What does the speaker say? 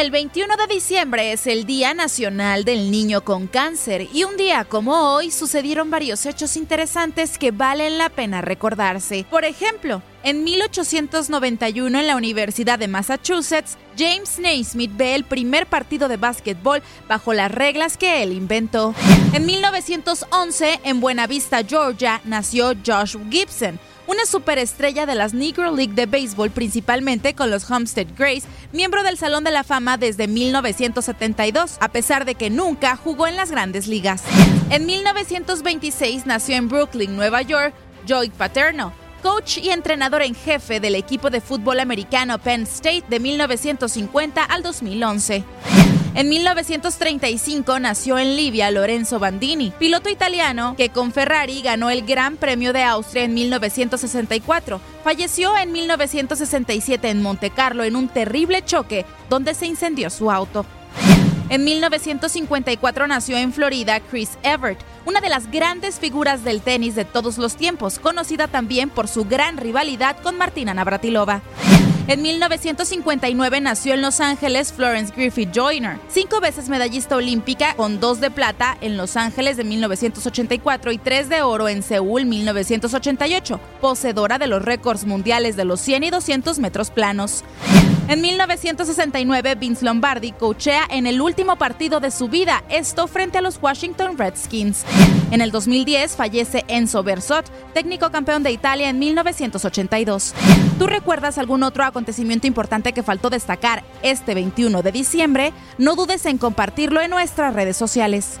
El 21 de diciembre es el Día Nacional del Niño con Cáncer y un día como hoy sucedieron varios hechos interesantes que valen la pena recordarse. Por ejemplo, en 1891 en la Universidad de Massachusetts, James Naismith ve el primer partido de básquetbol bajo las reglas que él inventó. En 1911, en Buena Vista, Georgia, nació Josh Gibson, una superestrella de las Negro League de béisbol, principalmente con los Homestead Grays, miembro del Salón de la Fama desde 1972, a pesar de que nunca jugó en las grandes ligas. En 1926 nació en Brooklyn, Nueva York, Joey Paterno, coach y entrenador en jefe del equipo de fútbol americano Penn State de 1950 al 2011. En 1935 nació en Libia Lorenzo Bandini, piloto italiano que con Ferrari ganó el Gran Premio de Austria en 1964. Falleció en 1967 en Monte Carlo en un terrible choque donde se incendió su auto. En 1954 nació en Florida Chris Evert, una de las grandes figuras del tenis de todos los tiempos, conocida también por su gran rivalidad con Martina Navratilova. En 1959 nació en Los Ángeles Florence Griffith Joyner, cinco veces medallista olímpica con dos de plata en Los Ángeles de 1984 y tres de oro en Seúl 1988, poseedora de los récords mundiales de los 100 y 200 metros planos. En 1969, Vince Lombardi coachea en el último partido de su vida, esto frente a los Washington Redskins. En el 2010 fallece Enzo Bersot, técnico campeón de Italia en 1982. ¿Tú recuerdas algún otro acontecimiento importante que faltó destacar este 21 de diciembre? No dudes en compartirlo en nuestras redes sociales.